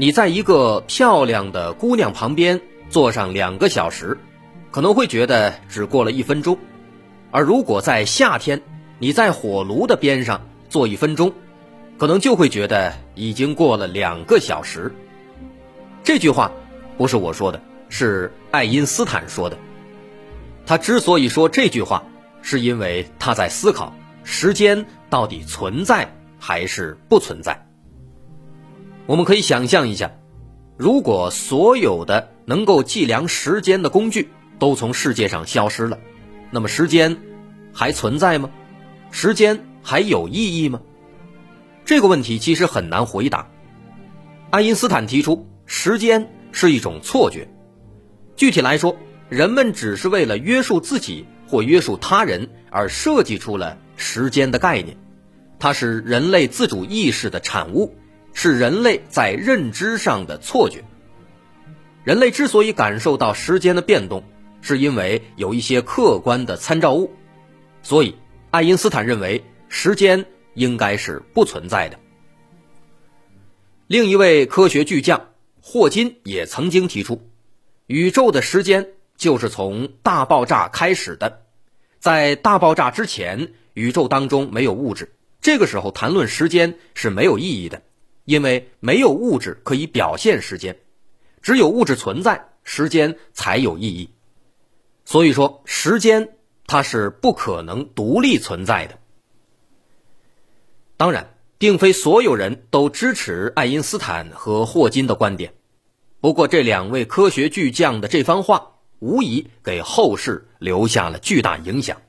你在一个漂亮的姑娘旁边坐上两个小时，可能会觉得只过了一分钟；而如果在夏天你在火炉的边上坐一分钟，可能就会觉得已经过了两个小时。这句话不是我说的，是爱因斯坦说的。他之所以说这句话，是因为他在思考时间到底存在还是不存在。我们可以想象一下，如果所有的能够计量时间的工具都从世界上消失了，那么时间还存在吗？时间还有意义吗？这个问题其实很难回答。爱因斯坦提出，时间是一种错觉。具体来说，人们只是为了约束自己或约束他人而设计出了时间的概念，它是人类自主意识的产物。是人类在认知上的错觉。人类之所以感受到时间的变动，是因为有一些客观的参照物。所以，爱因斯坦认为时间应该是不存在的。另一位科学巨匠霍金也曾经提出，宇宙的时间就是从大爆炸开始的。在大爆炸之前，宇宙当中没有物质，这个时候谈论时间是没有意义的。因为没有物质可以表现时间，只有物质存在，时间才有意义。所以说，时间它是不可能独立存在的。当然，并非所有人都支持爱因斯坦和霍金的观点。不过，这两位科学巨匠的这番话，无疑给后世留下了巨大影响。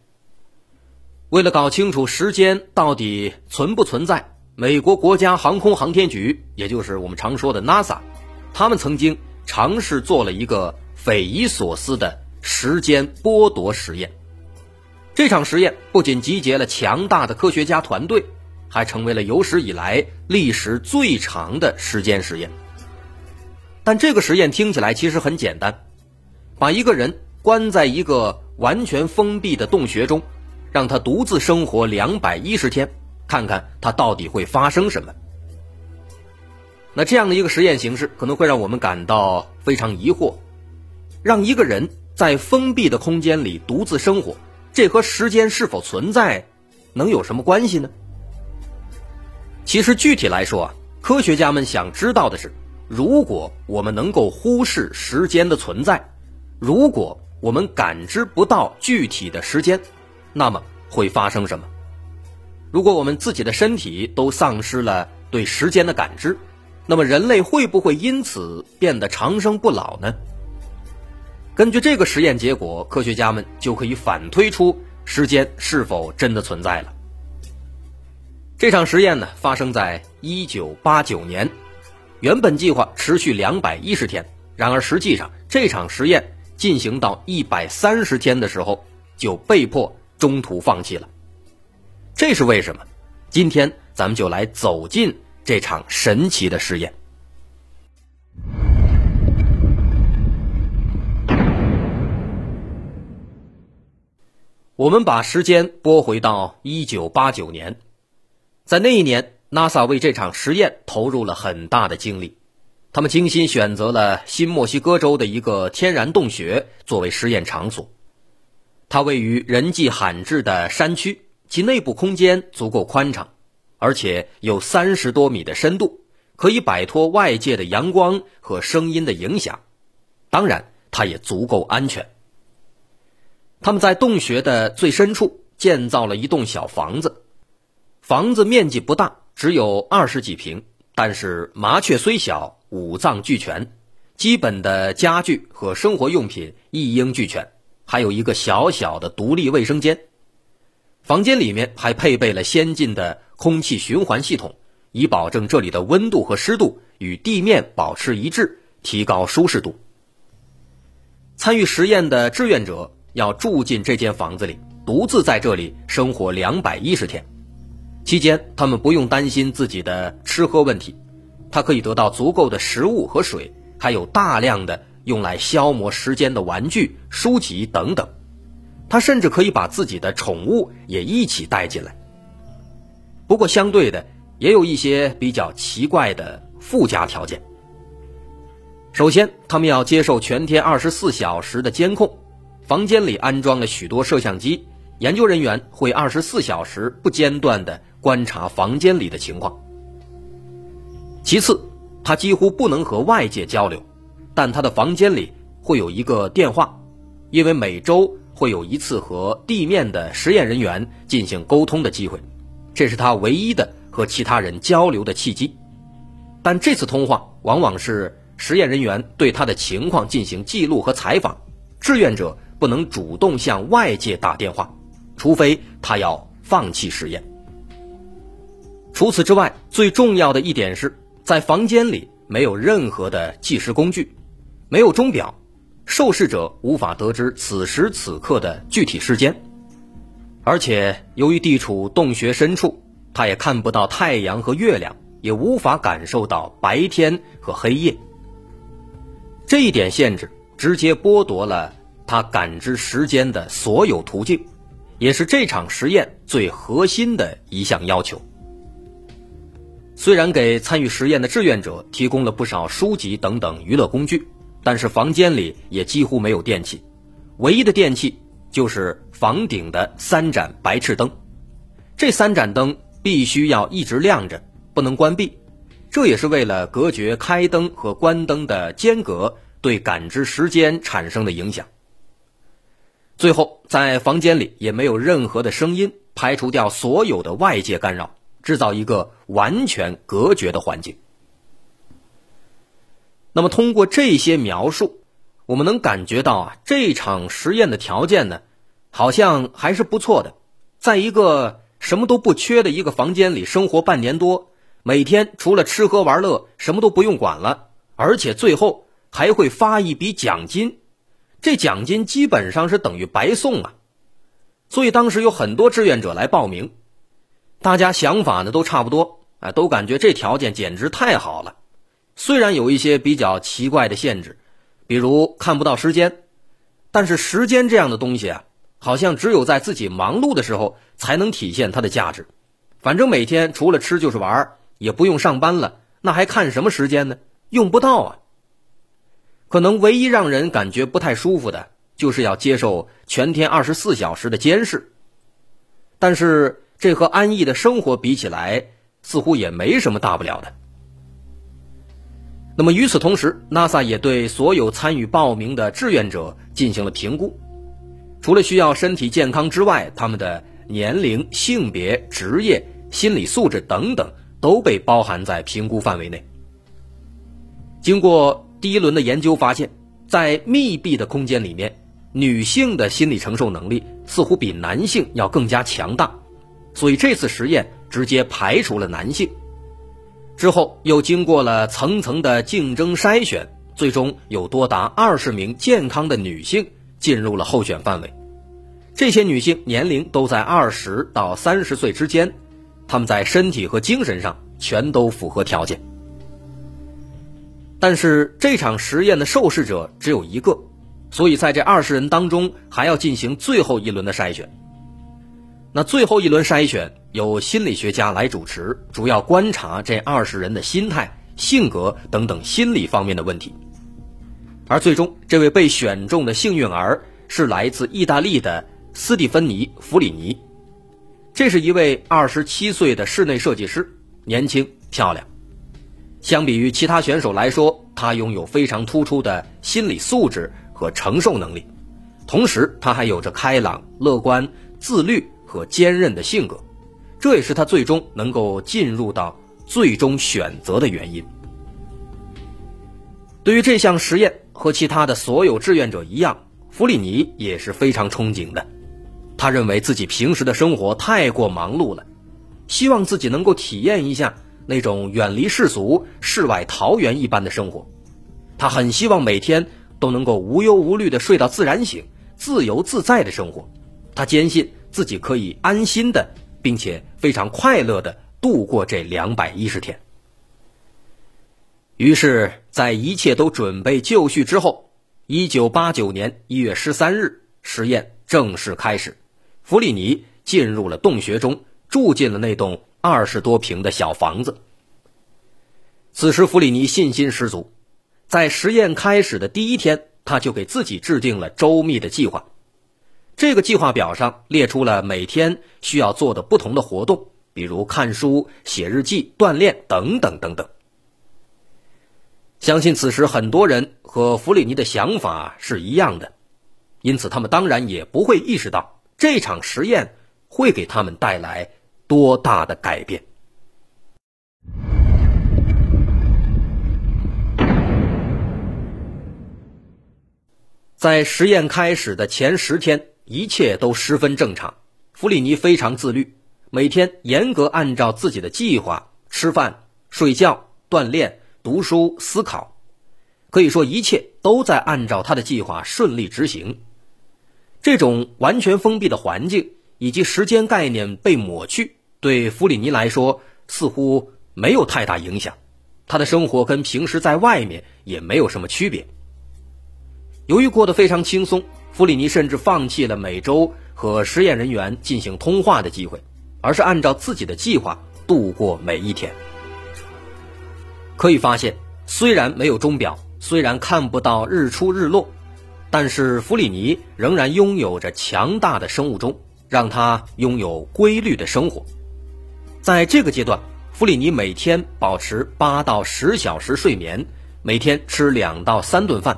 为了搞清楚时间到底存不存在。美国国家航空航天局，也就是我们常说的 NASA，他们曾经尝试做了一个匪夷所思的时间剥夺实验。这场实验不仅集结了强大的科学家团队，还成为了有史以来历时最长的时间实验。但这个实验听起来其实很简单，把一个人关在一个完全封闭的洞穴中，让他独自生活两百一十天。看看它到底会发生什么？那这样的一个实验形式可能会让我们感到非常疑惑：让一个人在封闭的空间里独自生活，这和时间是否存在能有什么关系呢？其实具体来说啊，科学家们想知道的是，如果我们能够忽视时间的存在，如果我们感知不到具体的时间，那么会发生什么？如果我们自己的身体都丧失了对时间的感知，那么人类会不会因此变得长生不老呢？根据这个实验结果，科学家们就可以反推出时间是否真的存在了。这场实验呢，发生在一九八九年，原本计划持续两百一十天，然而实际上这场实验进行到一百三十天的时候，就被迫中途放弃了。这是为什么？今天咱们就来走进这场神奇的实验。我们把时间拨回到一九八九年，在那一年，NASA 为这场实验投入了很大的精力。他们精心选择了新墨西哥州的一个天然洞穴作为实验场所，它位于人迹罕至的山区。其内部空间足够宽敞，而且有三十多米的深度，可以摆脱外界的阳光和声音的影响。当然，它也足够安全。他们在洞穴的最深处建造了一栋小房子，房子面积不大，只有二十几平，但是麻雀虽小，五脏俱全，基本的家具和生活用品一应俱全，还有一个小小的独立卫生间。房间里面还配备了先进的空气循环系统，以保证这里的温度和湿度与地面保持一致，提高舒适度。参与实验的志愿者要住进这间房子里，独自在这里生活两百一十天，期间他们不用担心自己的吃喝问题，他可以得到足够的食物和水，还有大量的用来消磨时间的玩具、书籍等等。他甚至可以把自己的宠物也一起带进来。不过，相对的，也有一些比较奇怪的附加条件。首先，他们要接受全天二十四小时的监控，房间里安装了许多摄像机，研究人员会二十四小时不间断的观察房间里的情况。其次，他几乎不能和外界交流，但他的房间里会有一个电话，因为每周。会有一次和地面的实验人员进行沟通的机会，这是他唯一的和其他人交流的契机。但这次通话往往是实验人员对他的情况进行记录和采访，志愿者不能主动向外界打电话，除非他要放弃实验。除此之外，最重要的一点是在房间里没有任何的计时工具，没有钟表。受试者无法得知此时此刻的具体时间，而且由于地处洞穴深处，他也看不到太阳和月亮，也无法感受到白天和黑夜。这一点限制直接剥夺了他感知时间的所有途径，也是这场实验最核心的一项要求。虽然给参与实验的志愿者提供了不少书籍等等娱乐工具。但是房间里也几乎没有电器，唯一的电器就是房顶的三盏白炽灯，这三盏灯必须要一直亮着，不能关闭，这也是为了隔绝开灯和关灯的间隔对感知时间产生的影响。最后，在房间里也没有任何的声音，排除掉所有的外界干扰，制造一个完全隔绝的环境。那么，通过这些描述，我们能感觉到啊，这场实验的条件呢，好像还是不错的。在一个什么都不缺的一个房间里生活半年多，每天除了吃喝玩乐，什么都不用管了，而且最后还会发一笔奖金，这奖金基本上是等于白送啊。所以当时有很多志愿者来报名，大家想法呢都差不多，哎，都感觉这条件简直太好了。虽然有一些比较奇怪的限制，比如看不到时间，但是时间这样的东西啊，好像只有在自己忙碌的时候才能体现它的价值。反正每天除了吃就是玩，也不用上班了，那还看什么时间呢？用不到啊。可能唯一让人感觉不太舒服的，就是要接受全天二十四小时的监视。但是这和安逸的生活比起来，似乎也没什么大不了的。那么与此同时，NASA 也对所有参与报名的志愿者进行了评估，除了需要身体健康之外，他们的年龄、性别、职业、心理素质等等都被包含在评估范围内。经过第一轮的研究发现，在密闭的空间里面，女性的心理承受能力似乎比男性要更加强大，所以这次实验直接排除了男性。之后又经过了层层的竞争筛选，最终有多达二十名健康的女性进入了候选范围。这些女性年龄都在二十到三十岁之间，她们在身体和精神上全都符合条件。但是这场实验的受试者只有一个，所以在这二十人当中还要进行最后一轮的筛选。那最后一轮筛选由心理学家来主持，主要观察这二十人的心态、性格等等心理方面的问题。而最终，这位被选中的幸运儿是来自意大利的斯蒂芬妮·弗里尼。这是一位二十七岁的室内设计师，年轻漂亮。相比于其他选手来说，他拥有非常突出的心理素质和承受能力，同时他还有着开朗、乐观、自律。和坚韧的性格，这也是他最终能够进入到最终选择的原因。对于这项实验和其他的所有志愿者一样，弗里尼也是非常憧憬的。他认为自己平时的生活太过忙碌了，希望自己能够体验一下那种远离世俗、世外桃源一般的生活。他很希望每天都能够无忧无虑的睡到自然醒，自由自在的生活。他坚信自己可以安心的，并且非常快乐的度过这两百一十天。于是，在一切都准备就绪之后，一九八九年一月十三日，实验正式开始。弗里尼进入了洞穴中，住进了那栋二十多平的小房子。此时，弗里尼信心十足，在实验开始的第一天，他就给自己制定了周密的计划。这个计划表上列出了每天需要做的不同的活动，比如看书、写日记、锻炼等等等等。相信此时很多人和弗里尼的想法是一样的，因此他们当然也不会意识到这场实验会给他们带来多大的改变。在实验开始的前十天。一切都十分正常，弗里尼非常自律，每天严格按照自己的计划吃饭、睡觉、锻炼、读书、思考，可以说一切都在按照他的计划顺利执行。这种完全封闭的环境以及时间概念被抹去，对弗里尼来说似乎没有太大影响，他的生活跟平时在外面也没有什么区别。由于过得非常轻松。弗里尼甚至放弃了每周和实验人员进行通话的机会，而是按照自己的计划度过每一天。可以发现，虽然没有钟表，虽然看不到日出日落，但是弗里尼仍然拥有着强大的生物钟，让他拥有规律的生活。在这个阶段，弗里尼每天保持八到十小时睡眠，每天吃两到三顿饭。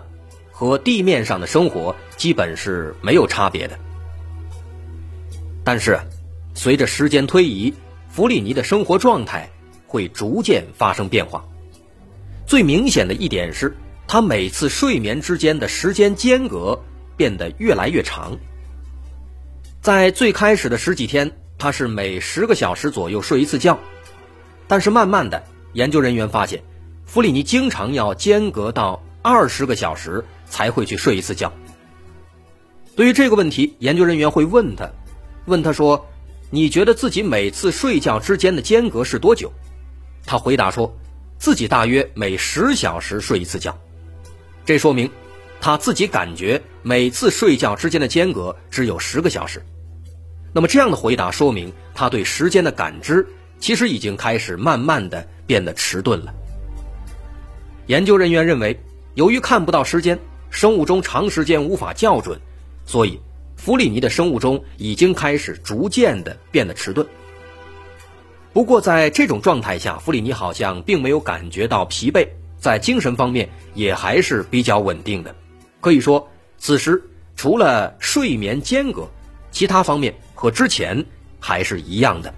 和地面上的生活基本是没有差别的，但是随着时间推移，弗里尼的生活状态会逐渐发生变化。最明显的一点是，他每次睡眠之间的时间间隔变得越来越长。在最开始的十几天，他是每十个小时左右睡一次觉，但是慢慢的，研究人员发现，弗里尼经常要间隔到二十个小时。才会去睡一次觉。对于这个问题，研究人员会问他，问他说：“你觉得自己每次睡觉之间的间隔是多久？”他回答说：“自己大约每十小时睡一次觉。”这说明他自己感觉每次睡觉之间的间隔只有十个小时。那么这样的回答说明他对时间的感知其实已经开始慢慢的变得迟钝了。研究人员认为，由于看不到时间。生物钟长时间无法校准，所以弗里尼的生物钟已经开始逐渐的变得迟钝。不过在这种状态下，弗里尼好像并没有感觉到疲惫，在精神方面也还是比较稳定的。可以说，此时除了睡眠间隔，其他方面和之前还是一样的。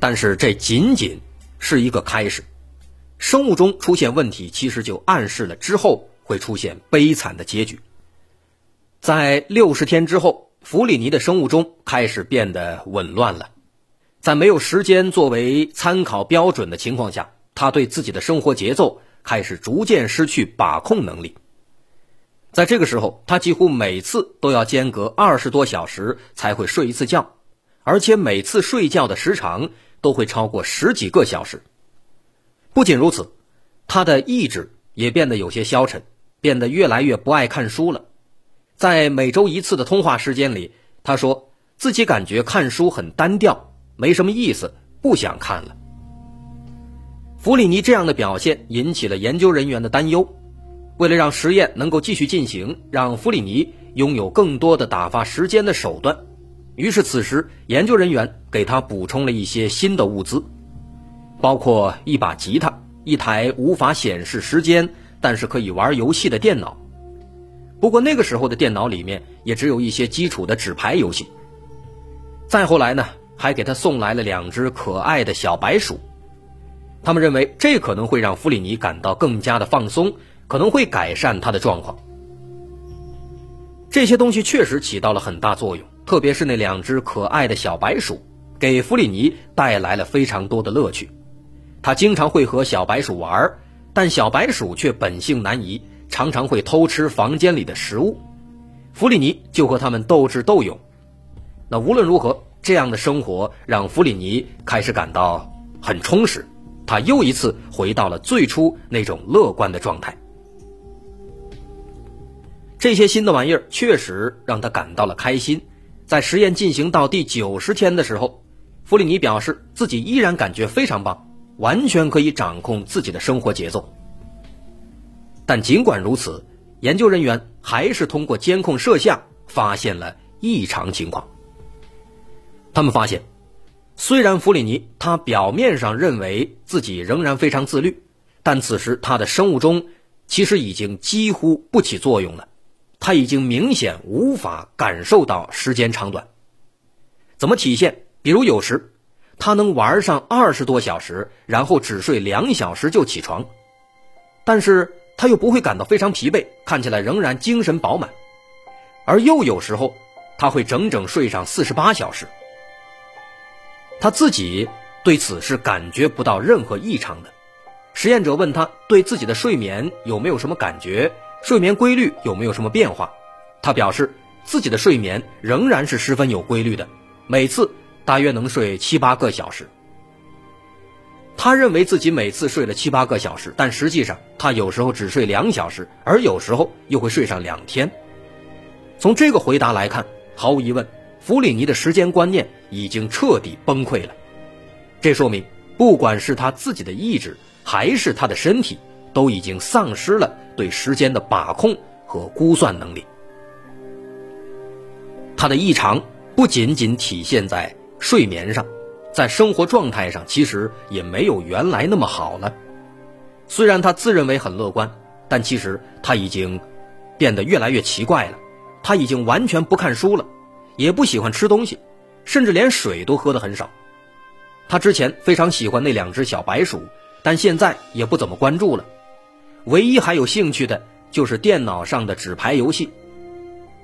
但是这仅仅是一个开始。生物钟出现问题，其实就暗示了之后会出现悲惨的结局。在六十天之后，弗里尼的生物钟开始变得紊乱了。在没有时间作为参考标准的情况下，他对自己的生活节奏开始逐渐失去把控能力。在这个时候，他几乎每次都要间隔二十多小时才会睡一次觉，而且每次睡觉的时长都会超过十几个小时。不仅如此，他的意志也变得有些消沉，变得越来越不爱看书了。在每周一次的通话时间里，他说自己感觉看书很单调，没什么意思，不想看了。弗里尼这样的表现引起了研究人员的担忧。为了让实验能够继续进行，让弗里尼拥有更多的打发时间的手段，于是此时研究人员给他补充了一些新的物资。包括一把吉他、一台无法显示时间但是可以玩游戏的电脑。不过那个时候的电脑里面也只有一些基础的纸牌游戏。再后来呢，还给他送来了两只可爱的小白鼠。他们认为这可能会让弗里尼感到更加的放松，可能会改善他的状况。这些东西确实起到了很大作用，特别是那两只可爱的小白鼠。给弗里尼带来了非常多的乐趣。他经常会和小白鼠玩，但小白鼠却本性难移，常常会偷吃房间里的食物。弗里尼就和他们斗智斗勇。那无论如何，这样的生活让弗里尼开始感到很充实。他又一次回到了最初那种乐观的状态。这些新的玩意儿确实让他感到了开心。在实验进行到第九十天的时候，弗里尼表示自己依然感觉非常棒，完全可以掌控自己的生活节奏。但尽管如此，研究人员还是通过监控摄像发现了异常情况。他们发现。虽然弗里尼他表面上认为自己仍然非常自律，但此时他的生物钟其实已经几乎不起作用了，他已经明显无法感受到时间长短。怎么体现？比如有时他能玩上二十多小时，然后只睡两小时就起床，但是他又不会感到非常疲惫，看起来仍然精神饱满；而又有时候他会整整睡上四十八小时。他自己对此是感觉不到任何异常的。实验者问他对自己的睡眠有没有什么感觉，睡眠规律有没有什么变化。他表示自己的睡眠仍然是十分有规律的，每次大约能睡七八个小时。他认为自己每次睡了七八个小时，但实际上他有时候只睡两小时，而有时候又会睡上两天。从这个回答来看，毫无疑问。弗里尼的时间观念已经彻底崩溃了，这说明不管是他自己的意志，还是他的身体，都已经丧失了对时间的把控和估算能力。他的异常不仅仅体现在睡眠上，在生活状态上，其实也没有原来那么好了。虽然他自认为很乐观，但其实他已经变得越来越奇怪了，他已经完全不看书了。也不喜欢吃东西，甚至连水都喝得很少。他之前非常喜欢那两只小白鼠，但现在也不怎么关注了。唯一还有兴趣的就是电脑上的纸牌游戏。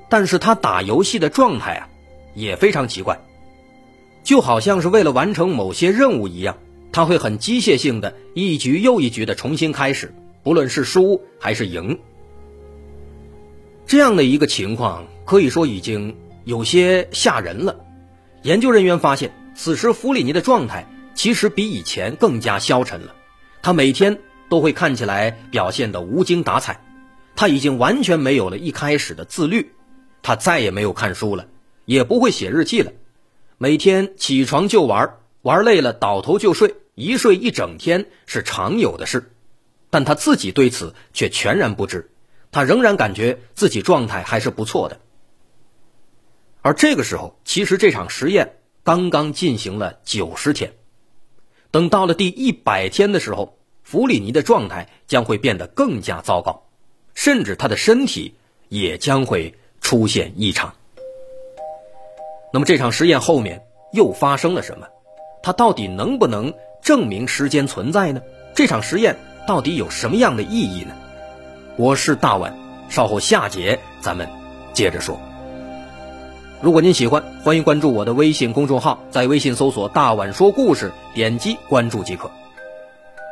但是他打游戏的状态啊，也非常奇怪，就好像是为了完成某些任务一样，他会很机械性的一局又一局的重新开始，不论是输还是赢。这样的一个情况，可以说已经。有些吓人了。研究人员发现，此时弗里尼的状态其实比以前更加消沉了。他每天都会看起来表现得无精打采，他已经完全没有了一开始的自律。他再也没有看书了，也不会写日记了。每天起床就玩，玩累了倒头就睡，一睡一整天是常有的事。但他自己对此却全然不知，他仍然感觉自己状态还是不错的。而这个时候，其实这场实验刚刚进行了九十天，等到了第一百天的时候，弗里尼的状态将会变得更加糟糕，甚至他的身体也将会出现异常。那么这场实验后面又发生了什么？它到底能不能证明时间存在呢？这场实验到底有什么样的意义呢？我是大碗，稍后下节咱们接着说。如果您喜欢，欢迎关注我的微信公众号，在微信搜索“大碗说故事”，点击关注即可。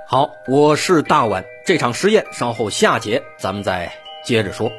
好，我是大碗，这场实验稍后下节咱们再接着说。